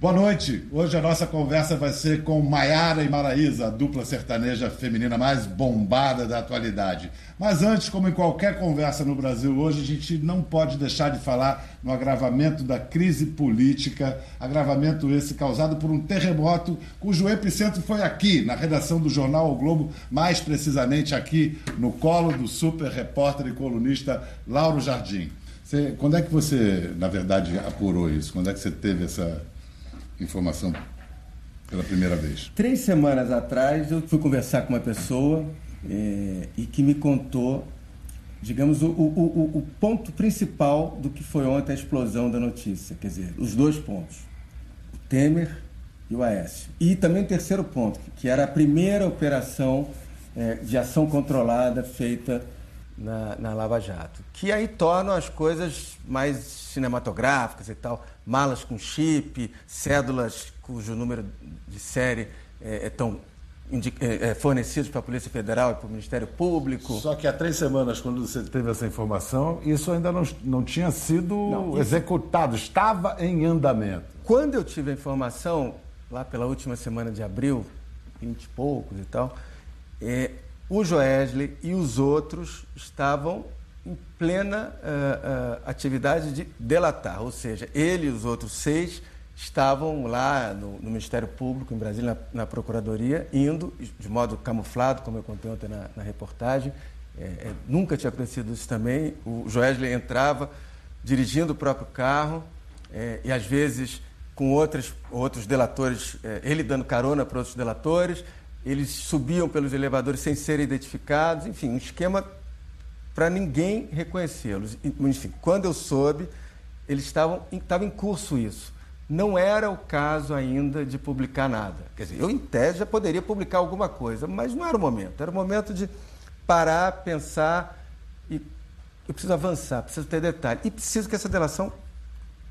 Boa noite. Hoje a nossa conversa vai ser com Maiara e Maraísa, a dupla sertaneja feminina mais bombada da atualidade. Mas antes, como em qualquer conversa no Brasil hoje, a gente não pode deixar de falar no agravamento da crise política, agravamento esse causado por um terremoto cujo epicentro foi aqui, na redação do jornal O Globo, mais precisamente aqui no colo do super repórter e colunista Lauro Jardim. Você, quando é que você, na verdade, apurou isso? Quando é que você teve essa informação pela primeira vez? Três semanas atrás eu fui conversar com uma pessoa é, e que me contou, digamos, o, o, o, o, ponto principal do que foi ontem a explosão da notícia. Quer dizer, os dois pontos: o Temer e o Aécio. E também o terceiro ponto, que era a primeira operação é, de ação controlada feita na, na Lava Jato, que aí tornam as coisas mais cinematográficas e tal, malas com chip, cédulas cujo número de série é, é tão é, é, fornecidos para a Polícia Federal e para o Ministério Público. Só que há três semanas, quando você teve essa informação, isso ainda não, não tinha sido não, executado, estava em andamento. Quando eu tive a informação, lá pela última semana de abril, vinte e poucos e tal, é, o Joesley e os outros estavam em plena uh, uh, atividade de delatar, ou seja, ele e os outros seis estavam lá no, no Ministério Público, em Brasília, na, na, Procuradoria, indo de modo camuflado, como eu contei ontem na, na reportagem. É, é, nunca tinha acontecido isso também. O Joesley entrava dirigindo o próprio carro é, e, às vezes, com outros, outros delatores, é, ele dando carona para outros delatores, eles subiam pelos elevadores sem serem identificados, enfim, um esquema para ninguém reconhecê-los. Enfim, quando eu soube, eles estavam estava em curso isso. Não era o caso ainda de publicar nada. Quer dizer, eu em tese já poderia publicar alguma coisa, mas não era o momento. Era o momento de parar, pensar e eu preciso avançar, preciso ter detalhe e preciso que essa delação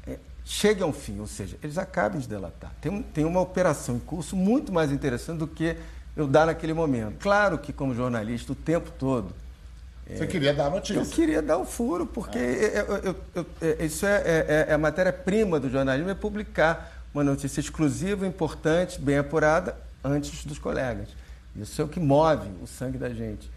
é, chegue a um fim, ou seja, eles acabem de delatar. Tem, tem uma operação em curso muito mais interessante do que eu dar naquele momento. Claro que, como jornalista, o tempo todo. Você é, queria dar a notícia? Eu queria dar o furo, porque ah. eu, eu, eu, isso é, é, é a matéria-prima do jornalismo, é publicar uma notícia exclusiva, importante, bem apurada, antes dos colegas. Isso é o que move o sangue da gente.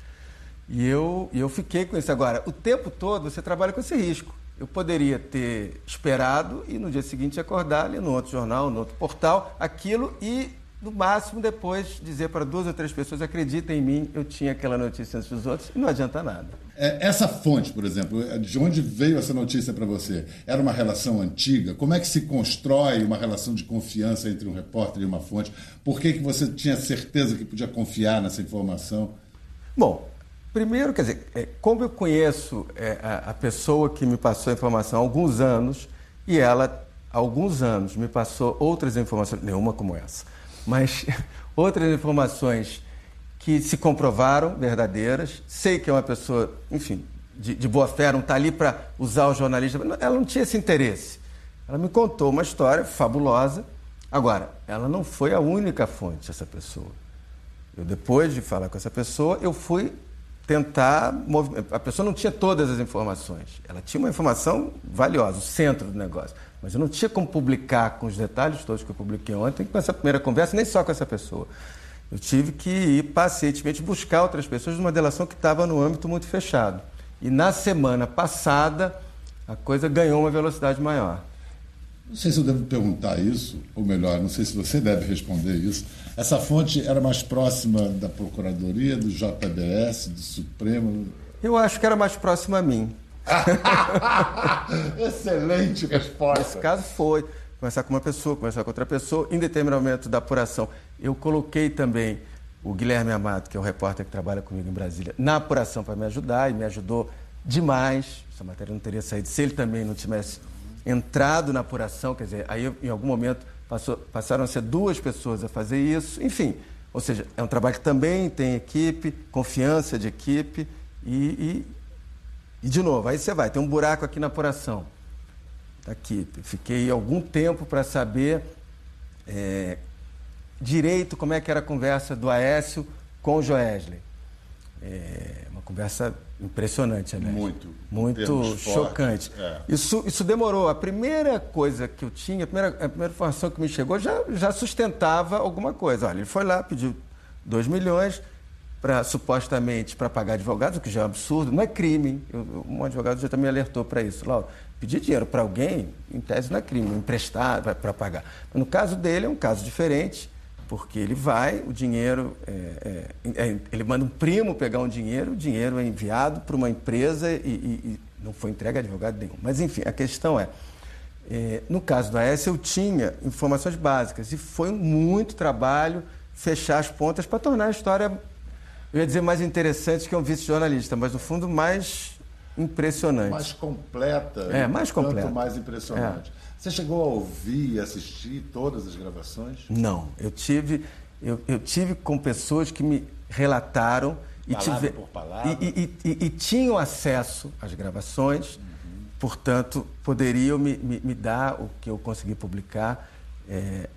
E eu, eu fiquei com isso. Agora, o tempo todo você trabalha com esse risco. Eu poderia ter esperado e no dia seguinte acordar ali no outro jornal, no outro portal, aquilo e no máximo depois dizer para duas ou três pessoas acreditem em mim, eu tinha aquela notícia antes dos outros e não adianta nada. É, essa fonte, por exemplo, de onde veio essa notícia para você? Era uma relação antiga? Como é que se constrói uma relação de confiança entre um repórter e uma fonte? Por que, que você tinha certeza que podia confiar nessa informação? Bom, primeiro, quer dizer, é, como eu conheço é, a, a pessoa que me passou a informação há alguns anos e ela, há alguns anos, me passou outras informações, nenhuma como essa mas outras informações que se comprovaram verdadeiras. Sei que é uma pessoa, enfim, de, de boa fé, não está ali para usar o jornalista. Ela não tinha esse interesse. Ela me contou uma história fabulosa. Agora, ela não foi a única fonte, essa pessoa. Eu, depois de falar com essa pessoa, eu fui tentar. A pessoa não tinha todas as informações. Ela tinha uma informação valiosa, o centro do negócio. Mas eu não tinha como publicar com os detalhes todos que eu publiquei ontem com essa primeira conversa, nem só com essa pessoa. Eu tive que ir pacientemente buscar outras pessoas numa delação que estava no âmbito muito fechado. E na semana passada, a coisa ganhou uma velocidade maior. Não sei se eu devo perguntar isso, ou melhor, não sei se você deve responder isso. Essa fonte era mais próxima da Procuradoria, do JBS, do Supremo? Eu acho que era mais próxima a mim. Excelente resposta. Nesse caso foi conversar com uma pessoa, conversar com outra pessoa, em determinado momento da apuração. Eu coloquei também o Guilherme Amado, que é o repórter que trabalha comigo em Brasília, na apuração para me ajudar e me ajudou demais. Essa matéria não teria saído se ele também não tivesse entrado na apuração. Quer dizer, aí em algum momento passou, passaram a ser duas pessoas a fazer isso. Enfim, ou seja, é um trabalho que também tem equipe, confiança de equipe e, e e de novo, aí você vai, tem um buraco aqui na apuração. Tá aqui, fiquei algum tempo para saber é, direito como é que era a conversa do Aécio com o Joesley. É, uma conversa impressionante, aliás. Muito. Muito chocante. É. Isso, isso demorou. A primeira coisa que eu tinha, a primeira, a primeira informação que me chegou já, já sustentava alguma coisa. Olha, ele foi lá, pediu 2 milhões para supostamente para pagar advogados, o que já é um absurdo, não é crime. Eu, um advogado já também alertou para isso. Lá, pedir dinheiro para alguém, em tese, não é crime, emprestar para pagar. No caso dele é um caso diferente porque ele vai, o dinheiro, é, é, é, ele manda um primo pegar um dinheiro, o dinheiro é enviado para uma empresa e, e, e, não foi entregue a advogado nenhum. Mas, enfim, a questão é, é no caso do AES, eu tinha informações básicas e foi muito trabalho fechar as pontas para tornar a história, eu ia dizer, mais interessante que um vice-jornalista, mas, no fundo, mais impressionante. Mais completa. É, mais completa. Tanto mais impressionante. É. Você chegou a ouvir e assistir todas as gravações? Não, eu tive, eu, eu tive com pessoas que me relataram e, tive. E, e, e, tinham acesso às gravações, uhum. portanto, poderiam me, me, me, dar o que eu consegui publicar. É,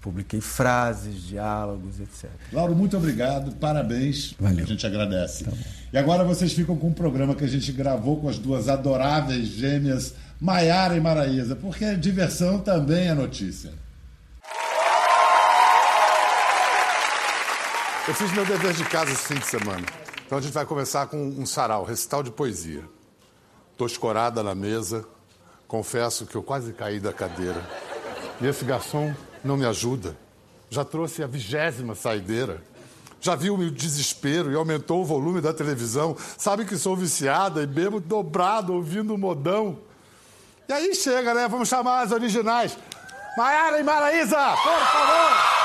publiquei frases, diálogos, etc. Lauro, muito obrigado, parabéns. Valeu. A gente agradece. Tá e agora vocês ficam com um programa que a gente gravou com as duas adoráveis gêmeas Maiara e Maraísa, porque diversão também é notícia. Eu fiz meu dever de casa esse fim de semana. Então a gente vai começar com um sarau, recital de poesia. Estou escorada na mesa, confesso que eu quase caí da cadeira. E esse garçom não me ajuda. Já trouxe a vigésima saideira. Já viu o desespero e aumentou o volume da televisão. Sabe que sou viciada e bebo dobrado ouvindo o modão. E aí chega, né? Vamos chamar as originais. Maiara e Maraísa, por favor!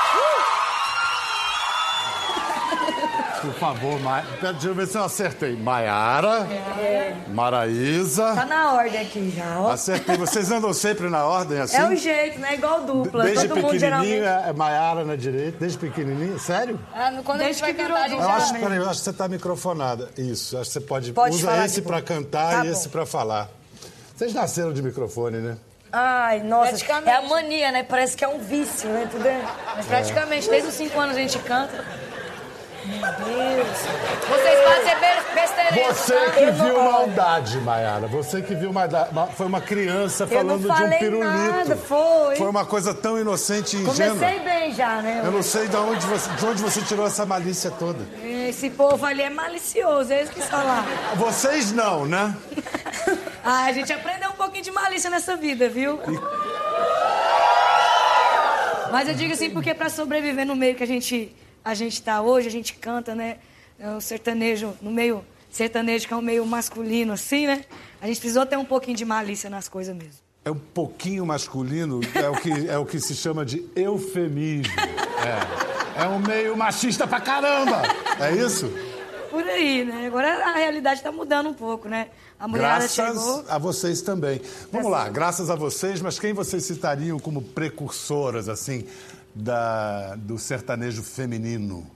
Por favor, Ma... deixa eu ver se eu acertei. Maiara, é. Maraísa. Tá na ordem aqui já, ó. Acertei. Vocês andam sempre na ordem assim? É o jeito, né? Igual dupla. Desde Todo mundo geralmente... é Maiara na direita, desde pequenininha? Sério? Ah, quando desde a gente vai cantar, gente eu acho, peraí, eu acho que você tá microfonada. Isso, acho que você pode... pode usa esse para cantar tá e bom. esse para falar. Vocês nasceram de microfone, né? Ai, nossa, é a mania, né? Parece que é um vício, né? Tudo é... Mas praticamente, desde os 5 anos a gente canta. Meu Deus. Vocês fazem besteira. Você tá? que viu maldade, Mayara. Você que viu maldade. Foi uma criança falando de um pirulito. Nada, foi. Foi uma coisa tão inocente e ingênua. Comecei bem já, né? Eu não sei de onde você, de onde você tirou essa malícia toda. Esse povo ali é malicioso, é isso que falar. Vocês não, né? ah, a gente aprendeu um pouquinho de malícia nessa vida, viu? Mas eu digo assim porque para sobreviver no meio que a gente a gente está hoje, a gente canta, né? É o sertanejo, no meio sertanejo que é um meio masculino, assim, né? A gente precisou ter um pouquinho de malícia nas coisas mesmo. É um pouquinho masculino, é o que, é o que se chama de eufemismo. É. É um meio machista pra caramba. É isso? Por aí, né? Agora a realidade está mudando um pouco, né? A mulherada graças chegou... a vocês também. Vamos lá, graças a vocês, mas quem vocês citariam como precursoras, assim, da, do sertanejo feminino?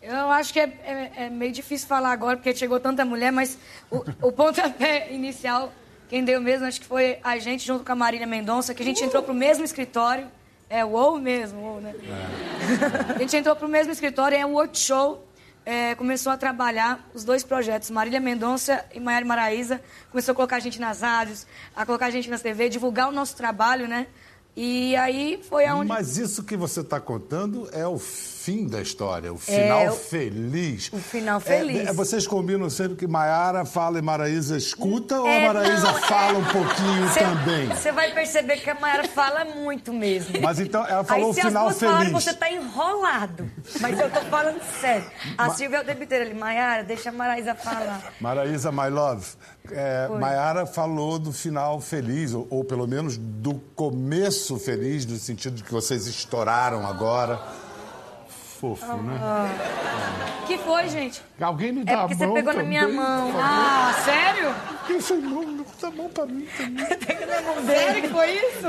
Eu acho que é, é, é, meio difícil falar agora, porque chegou tanta mulher, mas o, o pontapé inicial, quem deu mesmo, acho que foi a gente, junto com a Marília Mendonça, que a gente entrou pro mesmo escritório. É o ou mesmo, ou, né? É. a gente entrou pro mesmo escritório, é um work show. É, começou a trabalhar os dois projetos, Marília Mendonça e Maiara Maraíza. Começou a colocar a gente nas rádios, a colocar a gente na TV, divulgar o nosso trabalho, né? E aí foi aonde. Mas isso que você está contando é o fim da história, o final é, feliz. O final feliz. É, é, vocês combinam sempre que Maiara fala e Maraísa escuta ou a é, Maraísa não, fala um pouquinho cê, também? Você vai perceber que a Maiara fala muito mesmo. Mas então ela falou aí, o final feliz. Falaram, você está enrolado. Mas eu estou falando sério. A Ma... Silvia é o debiteira ali, Maiara, deixa a Maraísa falar. Maraísa, my love. É, Maiara falou do final feliz, ou, ou, pelo menos do começo feliz, no sentido de que vocês estouraram agora. Fofo, ah, né? Ah. Que foi, gente? Alguém me é dá é a mão. você pegou também, na minha mão. Ah, sério? Isso é mão, dá mão pra mim também. Pega na mão dele. Sério que foi isso?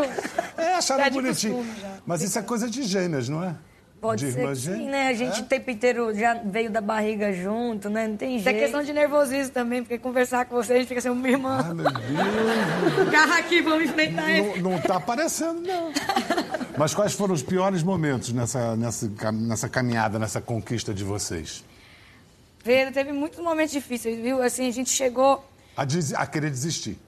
É, acharam tá bonitinho. Mas isso é coisa de gêmeas, não é? Pode ser sim, né? A gente é? o tempo inteiro já veio da barriga junto, né? Não tem jeito. Isso é questão de nervosismo também, porque conversar com você, a gente fica assim, minha irmã. Ah, meu Deus. Carro aqui, vamos enfrentar ele. Não, não tá aparecendo, não. Mas quais foram os piores momentos nessa, nessa, nessa caminhada, nessa conquista de vocês? Pedro, teve muitos momentos difíceis, viu? Assim, a gente chegou. A, des- a querer desistir.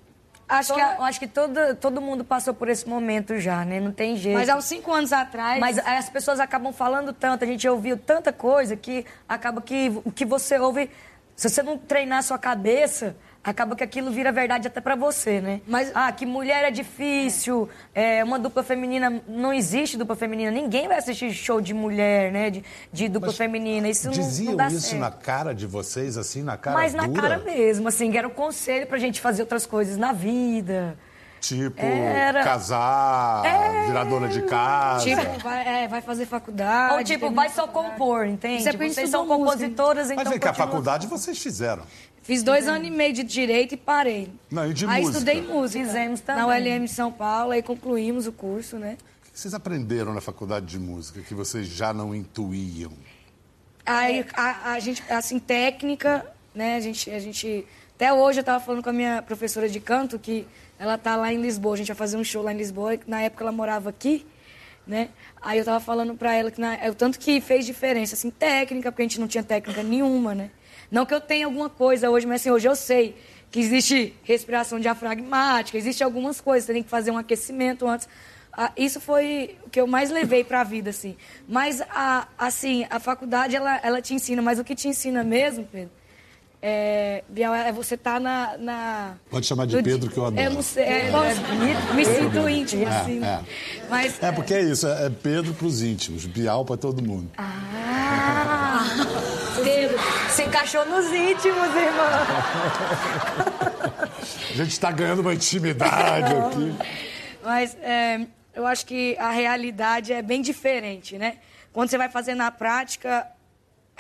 Acho que. Todo- a- eu acho que todo, todo mundo passou por esse momento já, né? Não tem jeito. Mas há uns cinco anos atrás. Mas as pessoas acabam falando tanto, a gente ouviu tanta coisa que acaba que o que você ouve, se você não treinar a sua cabeça, acaba que aquilo vira verdade até pra você, né? Mas- ah, que mulher é difícil, é, uma dupla feminina não existe dupla feminina, ninguém vai assistir show de mulher, né? De, de dupla feminina, isso não, Diziam não dá isso certo. na cara de vocês, assim, na cara Mas na dura? cara mesmo, assim, que era o conselho pra gente fazer outras coisas na vida. Tipo, Era- casar, virar dona de casa. Tipo, vai, é, vai fazer faculdade. Ou tipo, vai a só compor, entende? É gente Vocês são música, compositoras, então Mas vem cá, a faculdade vocês fizeram. Fiz dois anos e meio de direito e parei. Não, e de Aí música? estudei música. Fizemos também. Na ULM de São Paulo, aí concluímos o curso, né? O que vocês aprenderam na faculdade de música que vocês já não intuíam? Aí a, a gente, assim, técnica, né? A gente, a gente. Até hoje eu tava falando com a minha professora de canto que ela tá lá em Lisboa. A gente vai fazer um show lá em Lisboa. Na época ela morava aqui, né? Aí eu tava falando pra ela que na, é o tanto que fez diferença, assim, técnica, porque a gente não tinha técnica nenhuma, né? Não que eu tenha alguma coisa hoje, mas assim, hoje eu sei que existe respiração diafragmática, existe algumas coisas, você tem que fazer um aquecimento antes. Ah, isso foi o que eu mais levei para a vida, assim. Mas, a, assim, a faculdade, ela, ela te ensina, mas o que te ensina mesmo, Pedro, é, Biel, é você estar na, na... Pode chamar de Pedro, que eu adoro. Eu não sei, é, bonito, me sinto íntimo, É, assim. é. Mas, É porque é isso, é é Pedro pros íntimos, Bial pra todo mundo. Ah, Pedro, se encaixou nos íntimos, irmão. A gente está ganhando uma intimidade aqui. Mas é, eu acho que a realidade é bem diferente, né? Quando você vai fazer na prática,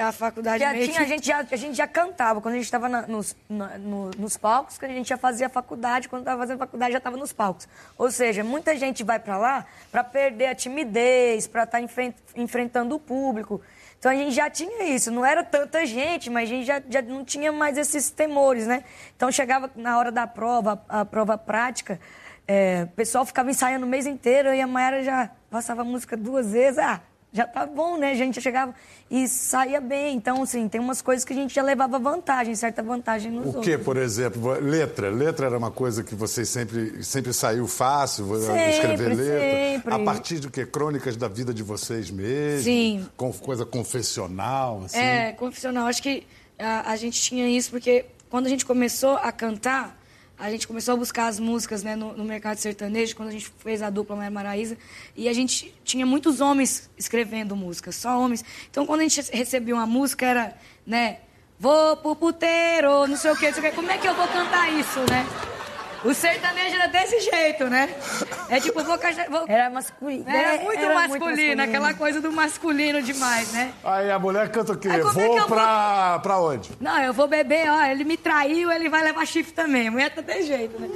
a faculdade Já tinha, que... a, gente já, a gente já cantava quando a gente estava nos, na- no- nos palcos, quando a gente já fazia faculdade, quando estava fazendo faculdade já estava nos palcos. Ou seja, muita gente vai para lá para perder a timidez, para estar enfrentando o público. Então a gente já tinha isso, não era tanta gente, mas a gente já, já não tinha mais esses temores, né? Então chegava na hora da prova, a prova prática, é, o pessoal ficava ensaiando o mês inteiro e a Mayara já passava a música duas vezes. Ah, já tá bom, né? A gente chegava e saía bem. Então, assim, tem umas coisas que a gente já levava vantagem, certa vantagem nos O outros. que, por exemplo? Letra. Letra era uma coisa que vocês sempre, sempre saiu fácil, Sempre, escrever letra. sempre. A partir de quê? Crônicas da vida de vocês mesmos? Sim. Com coisa confessional, assim? É, confessional. Acho que a, a gente tinha isso porque quando a gente começou a cantar, a gente começou a buscar as músicas né, no, no mercado sertanejo, quando a gente fez a dupla Maria Maraísa, e a gente tinha muitos homens escrevendo músicas, só homens. Então, quando a gente recebia uma música, era, né, vou pro puteiro, não sei o quê, não sei o quê. Como é que eu vou cantar isso, né? O sertanejo era desse jeito, né? É tipo, vou... vou... Era masculino. Era muito masculino, aquela coisa do masculino demais, né? Aí a mulher canta o quê? Aí é Vou que eu pra, pra onde? Não, eu vou beber, ó, ele me traiu, ele vai levar chifre também. A mulher tá desse jeito, né?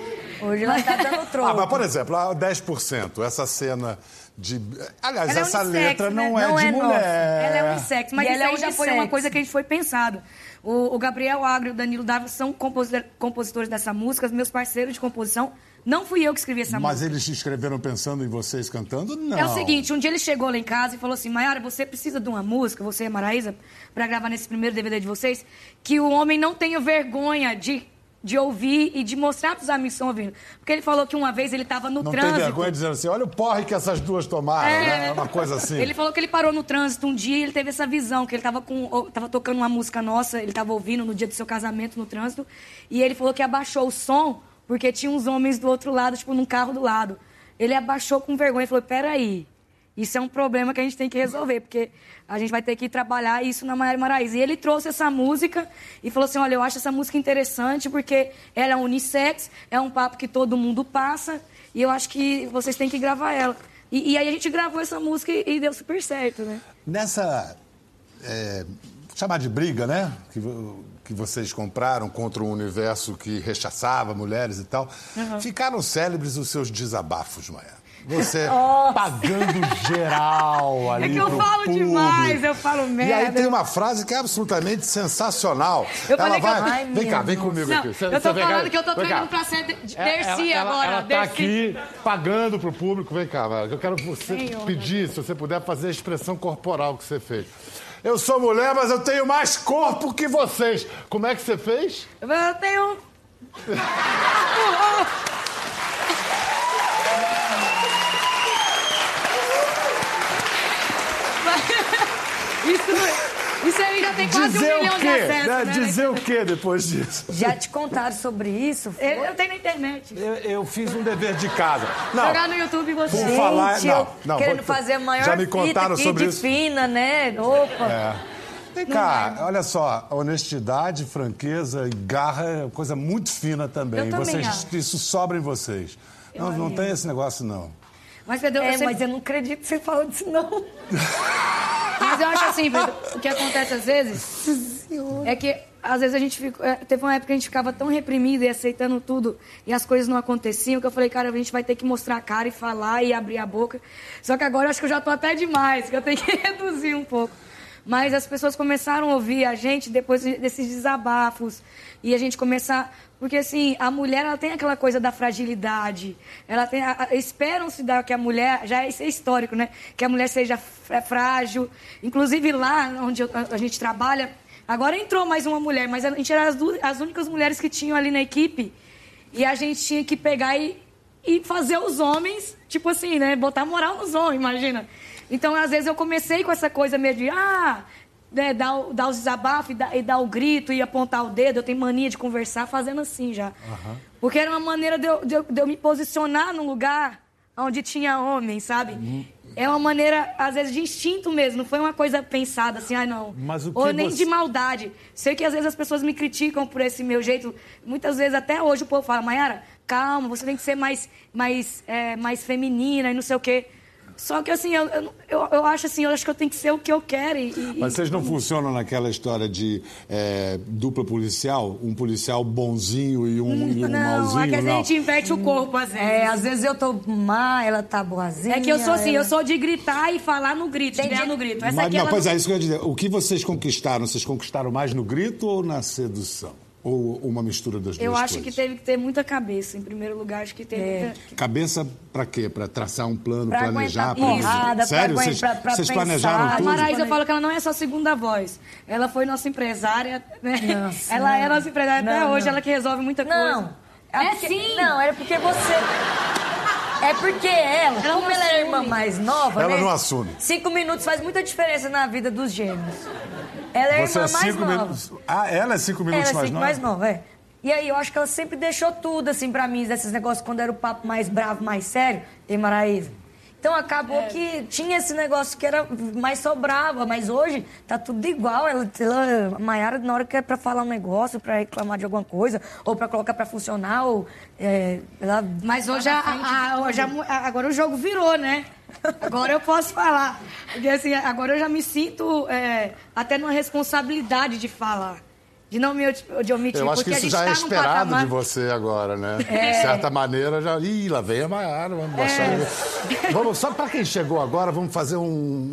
Hoje ela tá dando troco. Ah, mas, por exemplo, a 10%, essa cena de... Aliás, Ela é essa unissex, letra né? não é Não de é mulher. nossa. Ela é unissex, mas E isso ela é já foi uma coisa que a gente foi pensado. O, o Gabriel Agro e o Danilo Dávila são composi- compositores dessa música, meus parceiros de composição. Não fui eu que escrevi essa Mas música. eles escreveram pensando em vocês cantando? Não. É o seguinte, um dia ele chegou lá em casa e falou assim, Mayara, você precisa de uma música, você e Maraísa, pra gravar nesse primeiro DVD de vocês, que o homem não tenha vergonha de, de ouvir e de mostrar pros amigos que estão ouvindo. Porque ele falou que uma vez ele tava no Não trânsito... tem vergonha dizendo assim, olha o porre que essas duas tomaram, né? É uma coisa assim. Ele falou que ele parou no trânsito um dia e ele teve essa visão, que ele estava com, tava tocando uma música nossa, ele estava ouvindo no dia do seu casamento no trânsito, e ele falou que abaixou o som porque tinha uns homens do outro lado, tipo, num carro do lado. Ele abaixou com vergonha e falou: peraí, isso é um problema que a gente tem que resolver, porque a gente vai ter que trabalhar isso na Maiara Maraíza. E ele trouxe essa música e falou assim: olha, eu acho essa música interessante porque ela é unissex, é um papo que todo mundo passa, e eu acho que vocês têm que gravar ela. E, e aí a gente gravou essa música e, e deu super certo, né? Nessa. É, chamar de briga, né? Que, que vocês compraram contra um universo que rechaçava mulheres e tal. Ficaram célebres os seus desabafos, Maia. Você pagando geral ali É que eu falo público. demais, eu falo merda. E aí tem uma frase que é absolutamente sensacional. Eu falei que eu- vai... Ai, vem cá, vem comigo Não, aqui. Cê- eu tô vem cá. falando que eu tô treinando pra ser de- É, Dercy ela, agora. Ela, ela tá Dercy. aqui pagando pro público. Vem cá, eu quero você Senhor, pedir, se você puder fazer a expressão corporal que você fez. Eu sou mulher, mas eu tenho mais corpo que vocês. Como é que você fez? Eu tenho. Isso, não- isso aí já tem quase Dizer um o milhão quê? de acessos, né? né? Dizer o quê depois disso? Já te contaram sobre isso? Foi? Eu, eu tenho na internet. Eu, eu fiz um dever de casa. Não, Jogar no YouTube e você. Por Gente, falar- não, eu não, querendo vou- fazer a maior já me fita contaram aqui sobre de isso. fina, né? Opa. É. Vem cá, olha só, honestidade, franqueza e garra é coisa muito fina também. Eu também vocês, acho. isso sobra em vocês. Não, não tem esse negócio, não. Mas, Pedro, eu É, sempre- mas eu não acredito que você falou disso, não. Mas eu acho assim, Pedro, o que acontece às vezes é que às vezes a gente fica, é, teve uma época que a gente ficava tão reprimido e aceitando tudo e as coisas não aconteciam que eu falei, cara, a gente vai ter que mostrar a cara e falar e abrir a boca. Só que agora eu acho que eu já tô até demais, que eu tenho que reduzir um pouco. Mas as pessoas começaram a ouvir a gente depois desses desabafos. E a gente começar porque assim a mulher ela tem aquela coisa da fragilidade. Ela tem esperam-se que a mulher já é isso é histórico né? Que a mulher seja fr- frágil. Inclusive lá onde a, gente trabalha agora entrou mais uma mulher mas a gente era as, du- as únicas mulheres que tinham ali na equipe. E a gente tinha que pegar e, e fazer os homens, tipo assim, né? Botar moral nos homens, imagina. Então, às vezes, eu comecei com essa coisa meio de, ah, né, dar, dar os desabafos e dar, e dar o grito e apontar o dedo. Eu tenho mania de conversar fazendo assim já. Porque era uma maneira de eu, de eu- de eu me posicionar num lugar onde tinha homem, sabe? É uma maneira, às vezes, de instinto mesmo. Não foi uma coisa pensada assim, ah, não. Ou nem você- de maldade. Sei que às vezes as pessoas me criticam por esse meu jeito. Muitas vezes, até hoje, o povo fala, Mayara, calma, você tem que ser mais, mais, é, mais feminina e não sei o quê. Só que assim, eu, eu, eu, acho assim, eu acho que eu tenho que ser o que eu quero. E, e- Mas vocês não funcionam naquela história de é, dupla policial? Um policial bonzinho e um, e um não, malzinho? é que a não. gente inverte o corpo, às vezes. É, às vezes eu tô má, ela tá boazinha. É que eu sou assim, ela- eu sou de gritar e falar no grito, Entendi. no grito. Essa Mas, aqui não, ela pois não- é, isso que eu ia dizer. O que vocês conquistaram? Vocês conquistaram mais no grito ou na sedução? Ou uma mistura das duas Eu acho coisas? que teve que ter muita cabeça. Em primeiro lugar, acho que teve É. muita... Cabeça pra quê? Pra traçar um plano, Pra planejar? aguentar porrada, pra Sério? aguentar- Vocês, pra- pra vocês pensar. planejaram A A tudo? Maraísa, eu falo que ela não é só segunda voz. Ela foi nossa empresária, né? Nossa, ela é não. nossa empresária até Não, hoje, não. ela que resolve muita coisa. Não. É porque- sim. Não, era porque você. É porque ela, Ela como não ela é a irmã mais nova, Ela né? não assume. Cinco minutos faz muita diferença na vida dos gêmeos. Ela é Você irmã é mais nova. minutos. Ah, ela é cinco Ela minutos é mais cinco nova? mais nova, é. E aí eu acho que ela sempre deixou tudo, assim, pra mim, desses negócios, quando era o papo mais bravo, mais sério, em Maraísa. Então acabou É. que tinha esse negócio que era mais só brava, mas hoje tá tudo igual. Ela, ela, a Mayara, na hora que é pra falar um negócio, pra reclamar de alguma coisa, ou pra colocar pra funcionar, ou. é, ela Mas hoje, tá a- de a- hoje a mu- a- agora o jogo virou, né? Agora eu posso falar. Porque assim, agora eu já me sinto é, até numa responsabilidade de falar. De não me de omitir. Eu acho que isso já é tá num esperado patamar- de você agora, né? É. De certa maneira, já. Ih, lá vem a Maiara, vamos baixar. Vamos, só para quem chegou agora, vamos fazer um,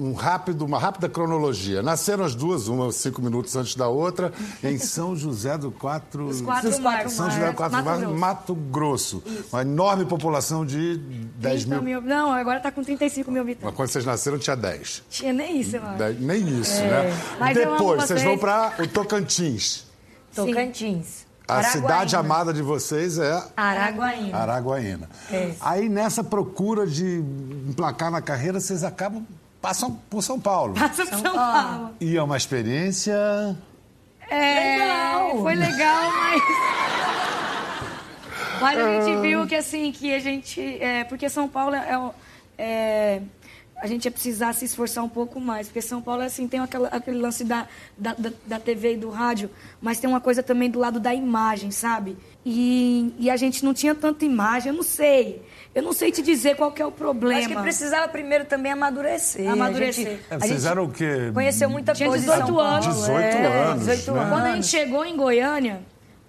um rápido, uma rápida cronologia. Nasceram as duas, uma cinco minutos antes da outra, em São José do Quatro. Os quatro marcos. São José do Quatro Mato Mato, Grosso. Mato Grosso. Uma enorme população de 10 30 mil. mil. Não, agora tá com 35 mil habitantes. Mas quando vocês nasceram, tinha 10. Tinha nem isso, eu acho. Nem isso, né? Mas Depois, vocês vocês. vão para o Tocantins. Tocantins. A Araguaína. cidade amada de vocês é Araguaína. Araguaína. É. Aí nessa procura de emplacar na carreira, vocês acabam passam por São Paulo. Passa pra São Paulo. E é uma experiência. É, Legal. Foi legal, mas. Mas a gente viu que assim, que a gente. é, porque São Paulo é, o- é, A gente ia precisar se esforçar um pouco mais. Porque São Paulo, assim, tem aquela- aquele lance da, da, da, da TV e do rádio, mas tem uma coisa também do lado da imagem, sabe? E, e a gente não tinha tanta imagem, eu não sei. Eu não sei te dizer qual que é o problema. Acho que precisava primeiro também amadurecer. Amadurecer. A gente, É, a vocês gente eram o quê? Conheceu muita Tinha coisa em 18 São Paulo. anos. 18 é, anos, 18 né? anos. Quando a gente chegou em Goiânia,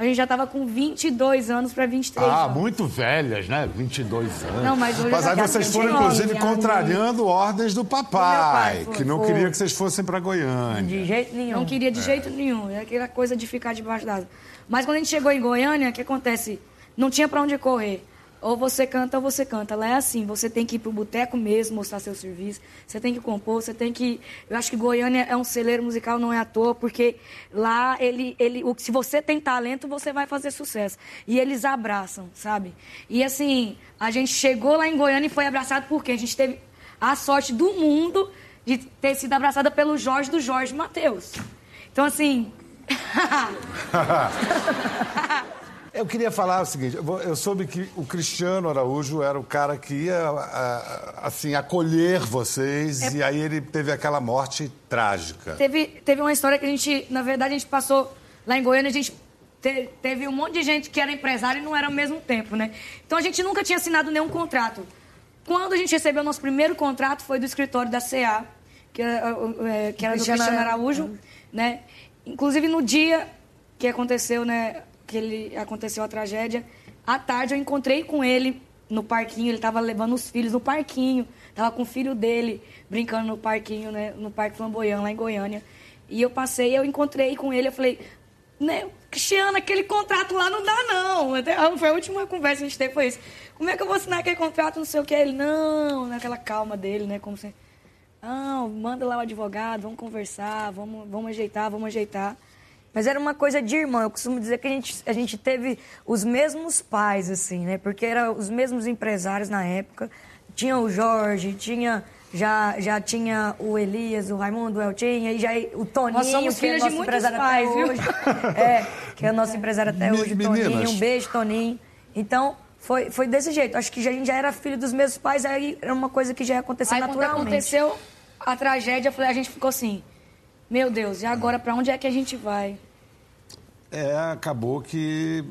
a gente já tava com 22 anos para 23 Ah, anos. muito velhas, né? 22 anos. Não, mas hoje Mas aí vocês foram, 29 inclusive, contrariando ordens do papai, foi, que não foi. queria que vocês fossem para Goiânia. De jeito nenhum. Não queria de jeito nenhum. É aquela coisa de ficar debaixo d'água. Mas quando a gente chegou em Goiânia, o que acontece? Não tinha pra onde correr. Ou você canta ou você canta. Lá é assim, você tem que ir pro boteco mesmo, mostrar seu serviço. Você tem que compor, você tem que... Eu acho que Goiânia é um celeiro musical, não é à toa, porque lá, ele, ele, se você tem talento, você vai fazer sucesso. E eles abraçam, sabe? E assim, a gente chegou lá em Goiânia e foi abraçado por quê? A gente teve a sorte do mundo de ter sido abraçada pelo Jorge do Jorge Matheus. Então, assim... Eu queria falar o seguinte, eu soube que o Cristiano Araújo era o cara que ia, assim, acolher vocês, É e aí ele teve aquela morte trágica. Teve, teve uma história que a gente, na verdade, a gente passou lá em Goiânia, a gente te- teve um monte de gente que era empresário e não era ao mesmo tempo, né? Então a gente nunca tinha assinado nenhum contrato. Quando a gente recebeu o nosso primeiro contrato foi do escritório da CA, que era, é, que era do Cristiano. Araújo, né? Inclusive no dia que aconteceu, né, que ele aconteceu a tragédia, à tarde eu encontrei com ele no parquinho, ele estava levando os filhos no parquinho, tava com o filho dele brincando no parquinho, né, no Parque Flamboyant lá em Goiânia. E eu passei, eu encontrei com ele, eu falei, né, Cristiano, aquele contrato lá não dá não. Até, foi a última conversa que a gente teve foi isso. Como é que eu vou assinar aquele contrato, não sei o que? Ele, não, naquela calma dele, né, como se não, manda lá o advogado, vamos conversar, vamos, vamos ajeitar, vamos ajeitar. Mas era uma coisa de irmão. Eu costumo dizer que a gente, a gente teve os mesmos pais, assim, né? Porque eram os mesmos empresários na época. Tinha o Jorge, tinha... Já, já tinha o Elias, o Raimundo, o Eltinho, e já o Toninho, Nós somos que é filhos de nosso muitos empresário pais, até viu? hoje. É, que é o nosso empresário até Me- hoje, meninas. Toninho. Um beijo, Toninho. Então, foi, foi desse jeito. Acho que já- a gente já era filho dos mesmos pais, aí era uma coisa que já ia acontecer Aí quando naturalmente. aconteceu a tragédia, eu falei, a gente ficou assim, meu Deus, e agora pra onde é que a gente vai? É, acabou que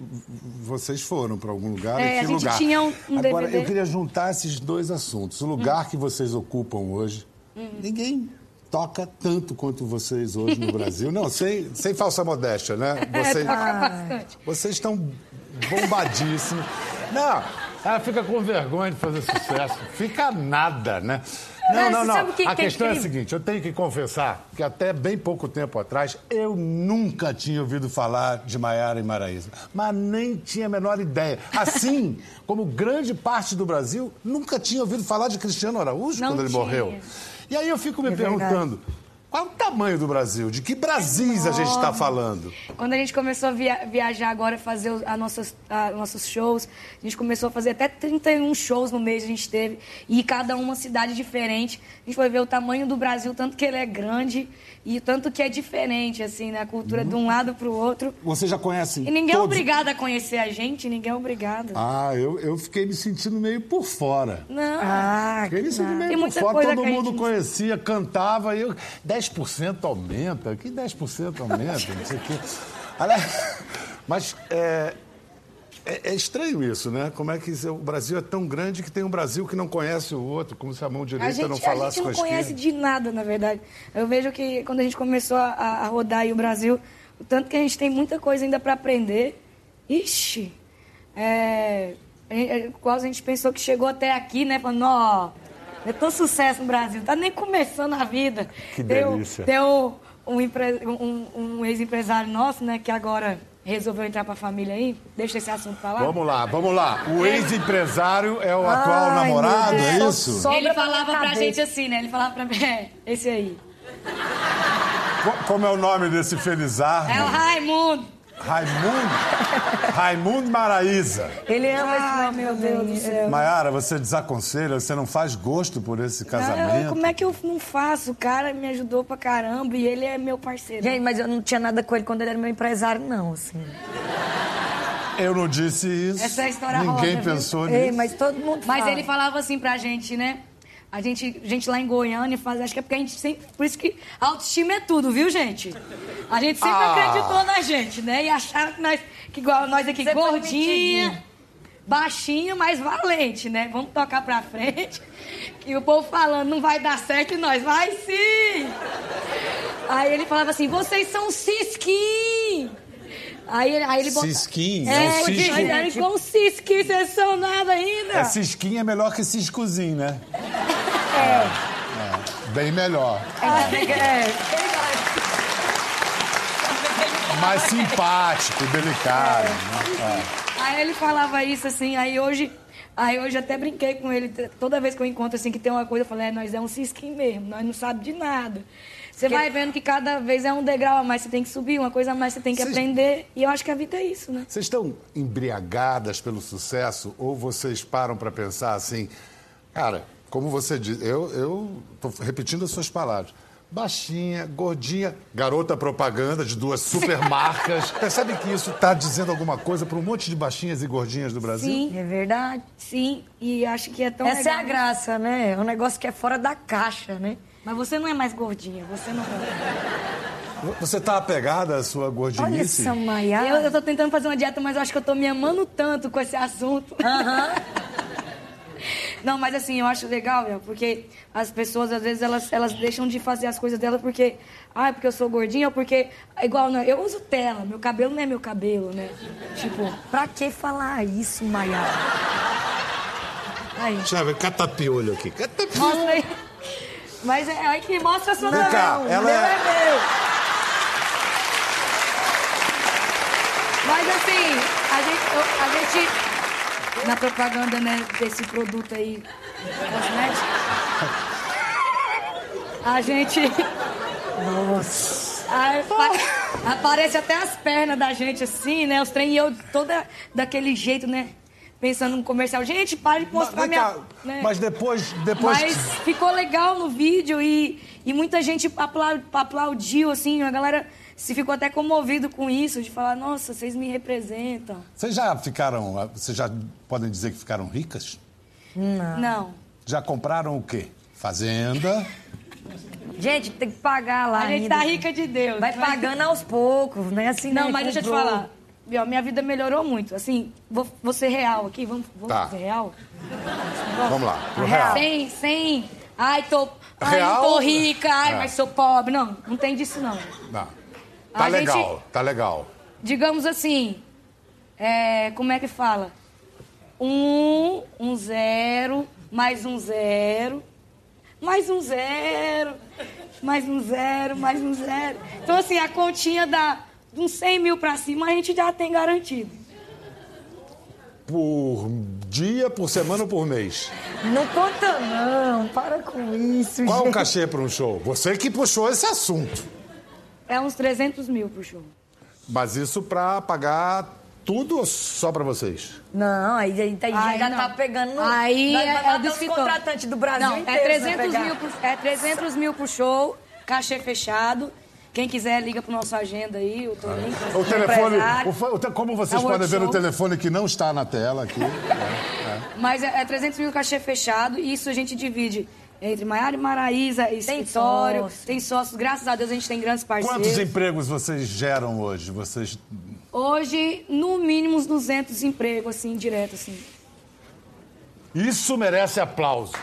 vocês foram para algum lugar. É, e que a gente lugar? tinha um- um Agora, DVD. eu queria juntar esses dois assuntos. O lugar que vocês ocupam hoje, ninguém toca tanto quanto vocês hoje no Brasil. Não, sem, sem falsa modéstia, né? Vocês, Toca bastante. vocês estão bombadíssimos. Não, ela fica com vergonha de fazer sucesso. Fica nada, né? Não, não, não. que a que é questão é a incrível? seguinte, eu tenho que confessar que até bem pouco tempo atrás eu nunca tinha ouvido falar de Maiara e Maraísa, mas nem tinha a menor ideia. Assim como grande parte do Brasil nunca tinha ouvido falar de Cristiano Araújo Não quando ele tinha. morreu. E aí eu fico me É verdade. Qual é o tamanho do Brasil? De que Brasis a gente está falando? Quando a gente começou a via- viajar agora, fazer os a nossas, a- nossos shows, a gente começou a fazer até 31 shows no mês a gente teve, e cada uma cidade diferente. A gente foi ver o tamanho do Brasil, tanto que ele é grande e tanto que é diferente, assim, né? A cultura de um lado para o outro. Vocês já conhecem E ninguém é todos... obrigado a conhecer a gente, ninguém é obrigado. Ah, eu, eu fiquei me sentindo meio por fora. Não. Ah, Fiquei me que sentindo meio por fora, todo mundo gente- conhecia, cantava, e eu... 10% aumenta, que 10% aumenta, não sei o quê. Aliás, Mas é, é, é estranho isso, né? Como é que o Brasil é tão grande que tem um Brasil que não conhece o outro, como se a mão A direita gente, não a falasse gente com a não conhece esquerda. de nada, na verdade. Eu vejo que quando a gente começou a, a rodar aí o Brasil, o tanto que a gente tem muita coisa ainda para aprender. Ixi, é, a gente- é, quase a gente pensou que chegou até aqui, né? Falando, ó, é tão sucesso no Brasil, tá nem começando a vida. Que Tem delícia. Tem um, um, um- um ex-empresário nosso, né, que agora resolveu entrar pra família aí. Deixa esse assunto pra lá. Vamos lá, vamos lá. O ex-empresário é o atual Ai, namorado, meu é isso? só- Sobra Ele falava pra gente assim, né? Ele falava pra mim, é, esse aí. Co- Como é o nome desse felizardo? É o Raimundo. Raimundo. Raimundo Maraíza. Ele ama esse Ai, nome meu. Deus do céu. Maiara, você desaconselha, você não faz gosto por esse Não, casamento? como é que eu não faço? O cara me ajudou pra caramba e ele é meu parceiro. Gente, mas eu não tinha nada com ele quando ele era meu empresário, não, assim. Eu não disse isso. Essa é a história Ninguém roda, viu? pensou Ei, nisso. mas todo mundo Mas fala. ele falava assim pra gente, né? A gente, gente lá em Goiânia faz, acho que é porque a gente sempre, por isso que a autoestima é tudo, viu, gente? A gente sempre Ah. acreditou na gente, né? E acharam que nós, que igual nós aqui, Você gordinha, baixinha, mas valente, né? Vamos tocar pra frente. E o povo falando, não vai dar certo e nós, vai sim! Aí ele falava assim, vocês são cisquinhos! Aí, ele- aí ele bota... Cisquinho, É, é um cisco. mas aí com cisquinho, vocês são nada ainda. É, cisquinho é melhor que ciscozinho, né? Bem melhor. É, Mais simpático, delicado. né? Aí ele falava isso assim, aí hoje, aí hoje até brinquei com ele, toda vez que eu encontro assim que tem uma coisa, eu falo, é, nós é um cisquinho mesmo, nós não sabemos de nada. Você vai vendo que cada vez é um degrau a mais, você tem que subir, uma coisa a mais você tem que Vocês- aprender. E eu acho que a vida é isso, né? Vocês estão embriagadas pelo sucesso ou vocês param para pensar assim, cara, como você diz, eu eu tô repetindo as suas palavras. Baixinha, gordinha, garota propaganda de duas supermarcas. Percebe que isso está dizendo alguma coisa para um monte de baixinhas e gordinhas do Brasil? Sim, É verdade. sim, e acho que é tão Essa é a legal. graça, né? É um negócio que é fora da caixa, né? Mas você não é mais gordinha, você não é. Você está apegada à sua Olha gordinice? essa Maiara. Eu, eu tô tentando fazer uma dieta, mas eu acho que eu tô me amando tanto com esse assunto. Não, mas assim, eu acho legal, meu, porque as pessoas, às vezes, elas, elas deixam de fazer as coisas delas porque... Ah, porque eu sou gordinha ou porque... Igual, não, eu uso tela, meu cabelo não é meu cabelo, né? Tipo, Pra que falar isso, Maiara? aí, ver, catapiolho aqui. Catapiolho. mostra aí. Mas é aí que mostra a sua Vem cá, não, ela meu é- é meu. Mas assim, a gente, eu- a gente na propaganda, né, desse produto aí, cosmético, a gente... Nossa. aparece até as pernas da gente assim, né, os trem, e eu toda daquele jeito, né, pensando no comercial. Gente, para de mostrar Vem minha... cá, né? Mas depois, depois Mas ficou legal no vídeo e, e muita gente aplau- aplaudiu, assim, a galera se ficou até comovido com isso, de falar, nossa, vocês me representam. Vocês já ficaram, vocês já podem dizer que ficaram ricas? Não. Já compraram o quê? Fazenda. Gente, tem que pagar lá A gente ainda. tá rica de Deus. Vai Mas- pagando aos poucos, né? Assim, Não, né? mas deixa eu te falar. Ó, Minha vida melhorou muito. Assim, vou, vou ser real aqui, vamos, vamos Tá. ser real? Vamos lá, pro Real. real. Sem, sem, ai, tô, ai, Real? tô rica, ai, É. mas sou pobre. Não, não tem disso não. Não. Tá A legal, gente- tá legal. digamos assim, é, como é que fala? Um, um zero, mais um zero, mais um zero, mais um zero, mais um zero. Então, assim, a continha dá de uns 100 mil pra cima, a gente já tem garantido. Por dia, por semana ou por mês? Não conta, não. Para com isso, Qual é o gente. cachê para um show? Você que puxou esse assunto. É uns 300 mil pro show. Mas isso para pagar tudo ou só para vocês? Não, aí, aí, aí Aí já não. tá pegando... no- Aí é, é matar do contratantes Brasil Não, inteiro. é vai 300, pegar. mil pro, é 300 mil pro show, cachê fechado. Quem quiser, liga pro nosso agenda aí, o Toninho. O telefone, o como vocês É podem ver no telefone que não está na tela aqui. Mas é, é 300 mil cachê fechado e isso a gente divide entre Maiara e Maraísa, escritório, sócio. tem sócios. Graças a Deus a gente tem grandes parceiros. Quantos empregos vocês geram hoje? Vocês Hoje, no mínimo, uns 200 empregos, assim, direto, assim. Isso merece aplausos.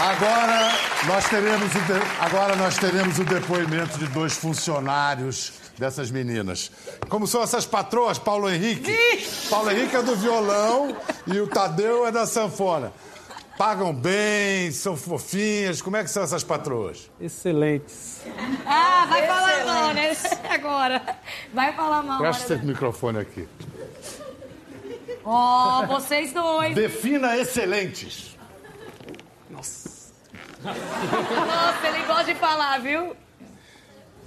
Agora nós teremos o de- agora nós teremos o depoimento de dois funcionários dessas meninas. Como são essas patroas, Paulo Henrique? Paulo Henrique é do violão e o Tadeu é da sanfona. Pagam bem, são fofinhas. Como é que são essas patroas? Excelentes. Ah, vai falar mal, né? Agora. Vai falar mal. Presta esse microfone aqui. Ó, vocês dois. Defina excelentes. Nossa, ele gosta de falar, viu?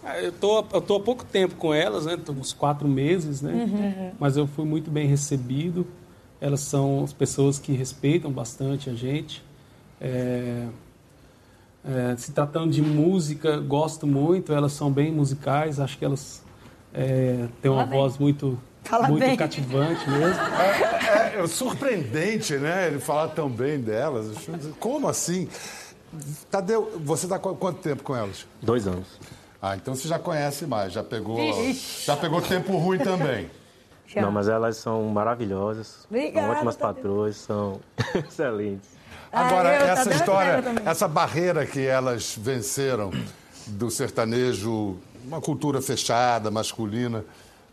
Ah, Eu tô, eu tô há pouco tempo com elas, né? Tô uns quatro meses, né? Mas eu fui muito bem recebido. Elas são as pessoas que respeitam bastante a gente. É, é, se tratando de música, gosto muito. Elas são bem musicais. Acho que elas é, têm uma voz muito, Fala muito bem. cativante mesmo. É, é surpreendente, né? Ele falar tão bem delas. Como assim? Tadeu, você está quanto tempo com elas? Dois anos. Ah, então você já conhece mais, já pegou, já pegou tempo ruim também. Não, mas elas são maravilhosas. Obrigada, são ótimas Tadeu. patroas, são excelentes. Agora, Ah, eu, essa Tadeu, história, essa barreira que elas venceram, do sertanejo, uma cultura fechada, masculina.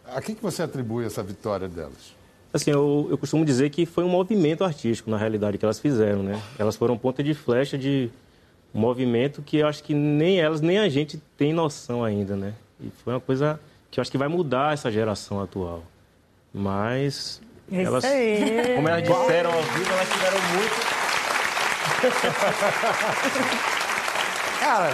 A que, que você atribui essa vitória delas? Assim, eu, eu costumo dizer que foi um movimento artístico, na realidade, que elas fizeram, né? Elas foram ponta de flecha de movimento que eu acho que nem elas, nem a gente tem noção ainda, né? E foi uma coisa que eu acho que vai mudar essa geração atual. Mas Isso elas, aí. como elas disseram ao vivo, elas tiveram muito Cara,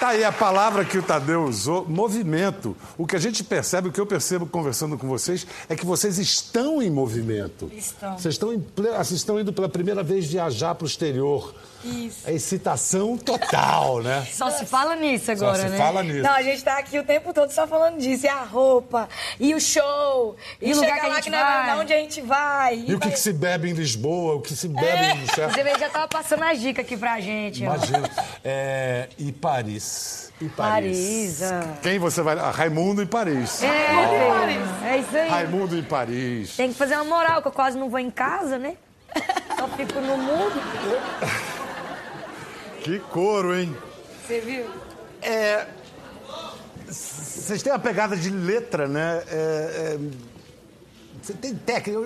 tá aí a palavra que o Tadeu usou, movimento. O que a gente percebe, o que eu percebo conversando com vocês, é que vocês estão em movimento. Estão. Vocês estão, em vocês estão indo pela primeira vez viajar para o exterior. Isso. É excitação total, né? Só se fala nisso agora, se né? fala nisso. Não, a gente tá aqui o tempo todo só falando disso. E a roupa, e o show, e, E o lugar que a lá gente que não é vai. onde a gente vai. E o que, que se bebe em Lisboa, o que se bebe É. em certo? Você já tava passando a dica aqui pra gente. Imagina. É, e Paris. E Paris. Paris. Quem você vai. Ah, Raimundo em Paris. É, filho, é isso aí. Raimundo em Paris. Tem que fazer uma moral, que eu quase não vou em casa, né? Só fico no mundo. Que couro, hein? Você viu? É, Vocês têm uma pegada de letra, né? É, é, Você tem técnica.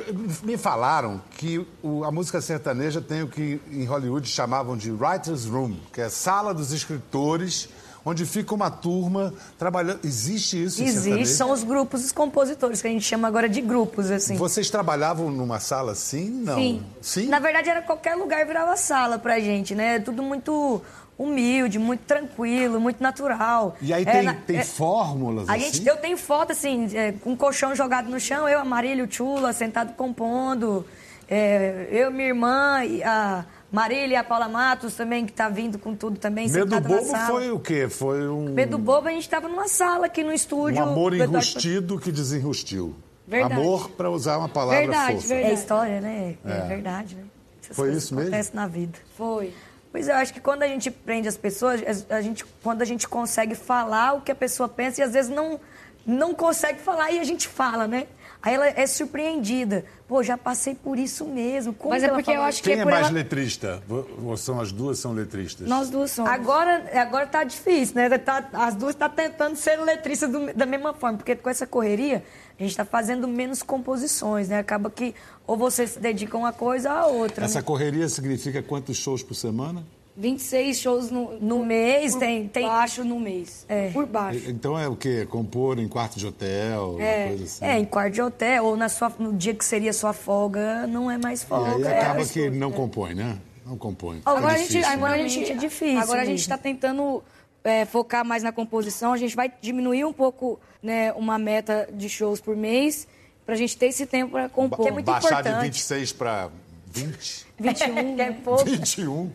Me falaram que o- a música sertaneja tem o que em Hollywood chamavam de writer's room, que é sala dos escritores, onde fica uma turma trabalhando. Existe isso Existe, são os grupos, os compositores, que a gente chama agora de grupos, assim. Vocês trabalhavam numa sala assim? Não. Sim. Sim? Na verdade, era qualquer lugar virava sala pra gente, né? Tudo muito humilde, muito tranquilo, muito natural. E aí É, tem, na- tem é- fórmulas A assim? gente, eu tenho foto, assim, é, com um colchão jogado no chão, eu, a Marília, o Chula, sentado compondo. é, eu, minha irmã, e a Marília e a Paula Matos também, que tá vindo com tudo também, Medo Bobo sala. foi o quê? Foi um, Medo Bobo, a gente tava numa sala aqui no estúdio. um amor enrustido que desenrustiu. Verdade. Amor, para usar uma palavra Verdade, fofa. verdade. É história, né? É, verdade, né? Essas Foi isso mesmo? acontecem na vida. Foi. Pois é, eu acho que quando a gente prende as pessoas, a gente, quando a gente consegue falar o que a pessoa pensa e às vezes não, não consegue falar e a gente fala, né? Aí ela é surpreendida. Pô, já passei por isso mesmo. Como Mas que é porque eu acho que Quem é é mais ela... letrista? Ou são as duas são letristas? Nós duas somos. Agora, agora tá difícil, né? Tá- as duas estão tentando ser letristas do- da mesma forma, porque com essa correria, a gente está fazendo menos composições, né? Acaba que ou você se dedica a uma coisa ou a outra. Essa né? correria significa quantos shows por semana? 26 shows no, No mês por tem. tem baixo no mês. É. Por baixo. Então é o quê? Compor em quarto de hotel, É. coisa assim. É, em quarto de hotel, ou na sua, no dia que seria sua folga, não é mais E folga. aí é acaba isso. que não compõe, né? Não compõe. Agora É a gente, difícil, agora a né? gente É difícil Agora a gente mesmo. está tentando é, focar mais na composição. A gente vai diminuir um pouco né, uma meta de shows por mês para a gente ter esse tempo para compor. é muito Baixar de importante. 26 para 20? 21. Que é pouco. 21?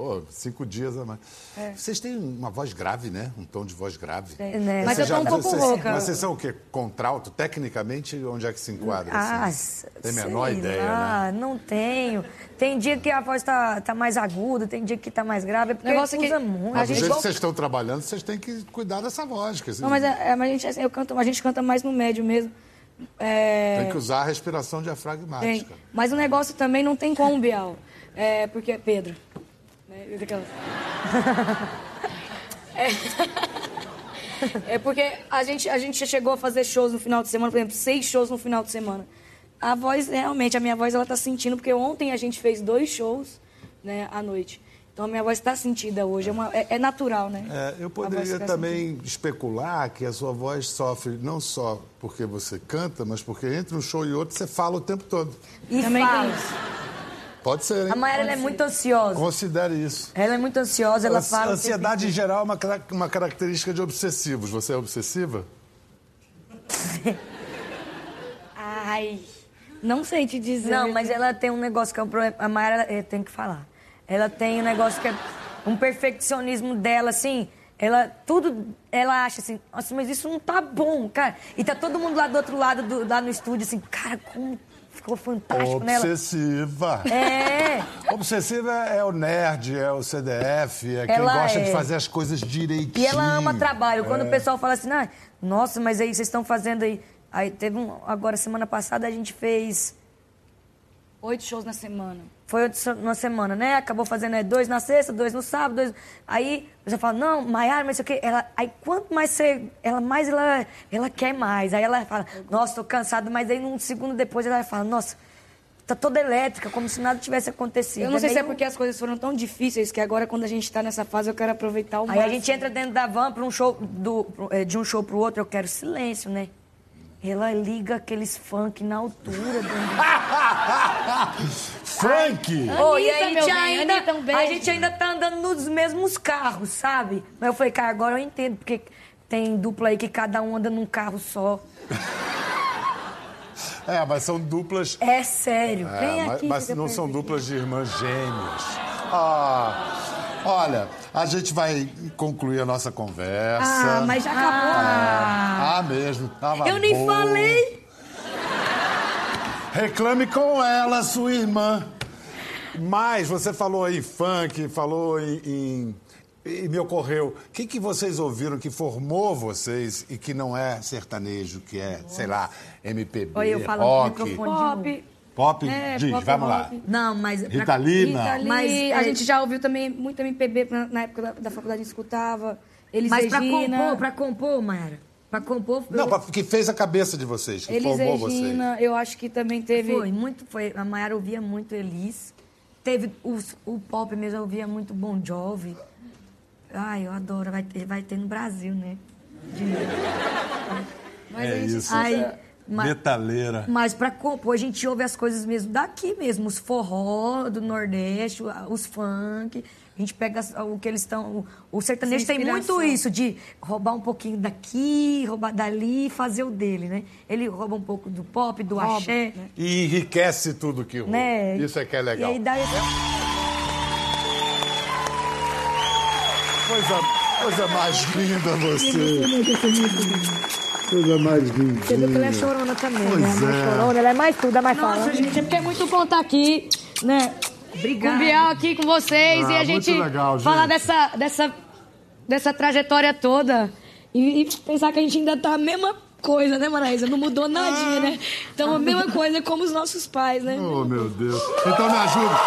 Pô, cinco dias a mais. Vocês têm uma voz grave, né? Um tom de voz grave. É, né? Mas Vocês eu tô um já- pouco vocês- rouca. Mas vocês são o quê? Contralto? Tecnicamente, onde é que se enquadra? Ah, assim? Tem a sei menor ideia, né? lá, não tenho. Tem dia que a voz tá, tá mais aguda, tem dia que tá mais grave, é porque Negócio é que usa muito. Mas do gente jeito que vocês estão trabalhando, vocês têm que cuidar dessa voz. Que Não, mas, é, é, mas a, gente, assim, eu canto, a gente canta mais no médio mesmo. É, Tem que usar a respiração diafragmática. tem. Mas o negócio também não tem como, Bial. É, porque, Pedro. Né, daquela- É, é porque a gente, a gente chegou a fazer shows no final de semana, por exemplo, seis shows no final de semana. A voz, realmente, a minha voz, ela tá sentindo, porque ontem a gente fez dois shows, né, à noite. Então a minha voz está sentida hoje, é, uma- é- é natural, né? É, eu poderia também especular que a sua voz sofre não só porque você canta, mas porque entre um show e outro você fala o tempo todo. E Também fala. Pode ser, hein? A Mayara ela é muito ansiosa. Considere isso. Ela é muito ansiosa, ela Ansi- fala. Ansiedade em geral é uma, uma característica de obsessivos. Você é obsessiva? Ai, não sei te dizer. Não, mas ela tem um negócio que é um problema. A Mayara eh, tem que falar. Ela tem um negócio que é um perfeccionismo dela, assim. Ela, tudo, ela acha assim, nossa, mas isso não tá bom, cara. E tá todo mundo lá do outro lado, do, lá no estúdio, assim, cara, como ficou fantástico nela. Obsessiva. É. Obsessiva é o nerd, é o CDF, é quem Ela gosta é. de fazer as coisas direitinho. E ela ama trabalho. Quando É. o pessoal fala assim, ah, nossa, mas aí vocês estão fazendo aí. Aí teve um. Agora, semana passada, a gente fez Oito shows na semana. Foi uma semana, né? Acabou fazendo é, dois na sexta, dois no sábado, dois... Aí você fala, não, Maiara, mas isso aqui... Ela... Aí quanto mais você... Ela mais ela, ela quer mais. Aí ela fala, nossa, tô cansada. Mas aí num segundo depois ela fala, nossa, tá toda elétrica, como se nada tivesse acontecido. Eu não sei é se é meio- porque as coisas foram tão difíceis que agora, quando a gente tá nessa fase, eu quero aproveitar o Aí máximo. a gente entra dentro da van para um show do, é, de um show pro outro, eu quero silêncio, né? Ela liga aqueles funk na altura. Do... Frank! Oh, e a gente, bem, ainda, Anitta, um beijo. a gente ainda tá andando nos mesmos carros, sabe? Mas eu falei, cara, agora eu entendo, porque tem dupla aí que cada um anda num carro só. É, mas são duplas. É sério. É, Vem mas aqui. mas não são duplas de irmãs gêmeas. Ah, olha, a gente vai concluir a nossa conversa. Ah, mas já acabou. Ah, ah, mesmo. Tava Eu nem boa. falei. Reclame com ela, sua irmã. Mas você falou aí funk, falou em. em- e me ocorreu, o que, que vocês ouviram que formou vocês e que não é sertanejo, que é, sei lá, MPB, Olha, eu falo rock, microfone. Pop. Pop? É, Diz, pop vamos lá. Não, mas... pra- Rita Lee, não. Rita Lee, Mas, a é- gente já ouviu também muito MPB na, na época da, da faculdade, a gente escutava. Elis Mas pra Regina. compor, pra compor, Mayara. Pra compor... Não, eu- pra- que fez a cabeça de vocês, que Elis formou vocês. Regina, eu acho que também teve... Foi, muito foi. A Mayara ouvia muito Elis. Teve os- o pop mesmo, eu ouvia muito Bon Jovi. Ai, eu adoro. Vai ter, vai ter no Brasil, né? De- Mas É a gente isso. Aí, ma- Metaleira. mas pra compor, a gente ouve as coisas mesmo daqui mesmo. Os forró do Nordeste, os funk. A gente pega o que eles estão... O, sertanejo tem muito isso, de roubar um pouquinho daqui, roubar dali e fazer o dele, né? Ele rouba um pouco do pop, do Rouba, axé. né? E enriquece tudo que rola. né? Isso é que é legal. E aí dá esse... Coisa, coisa mais linda você. Coisa mais linda. Você viu que ela é chorona também, Pois né? A mais é. chorona, ela é mais tudo, é mais Nossa, gente, é porque é muito bom estar aqui, né? Obrigada. Com o Biel aqui com vocês Ah, e a gente legal, falar gente. dessa, dessa, dessa trajetória toda e, e pensar que a gente ainda tá a mesma coisa, né, Maraísa? Não mudou nadinha, né? Então a mesma coisa como os nossos pais, né? Oh, meu Deus. Então me ajuda.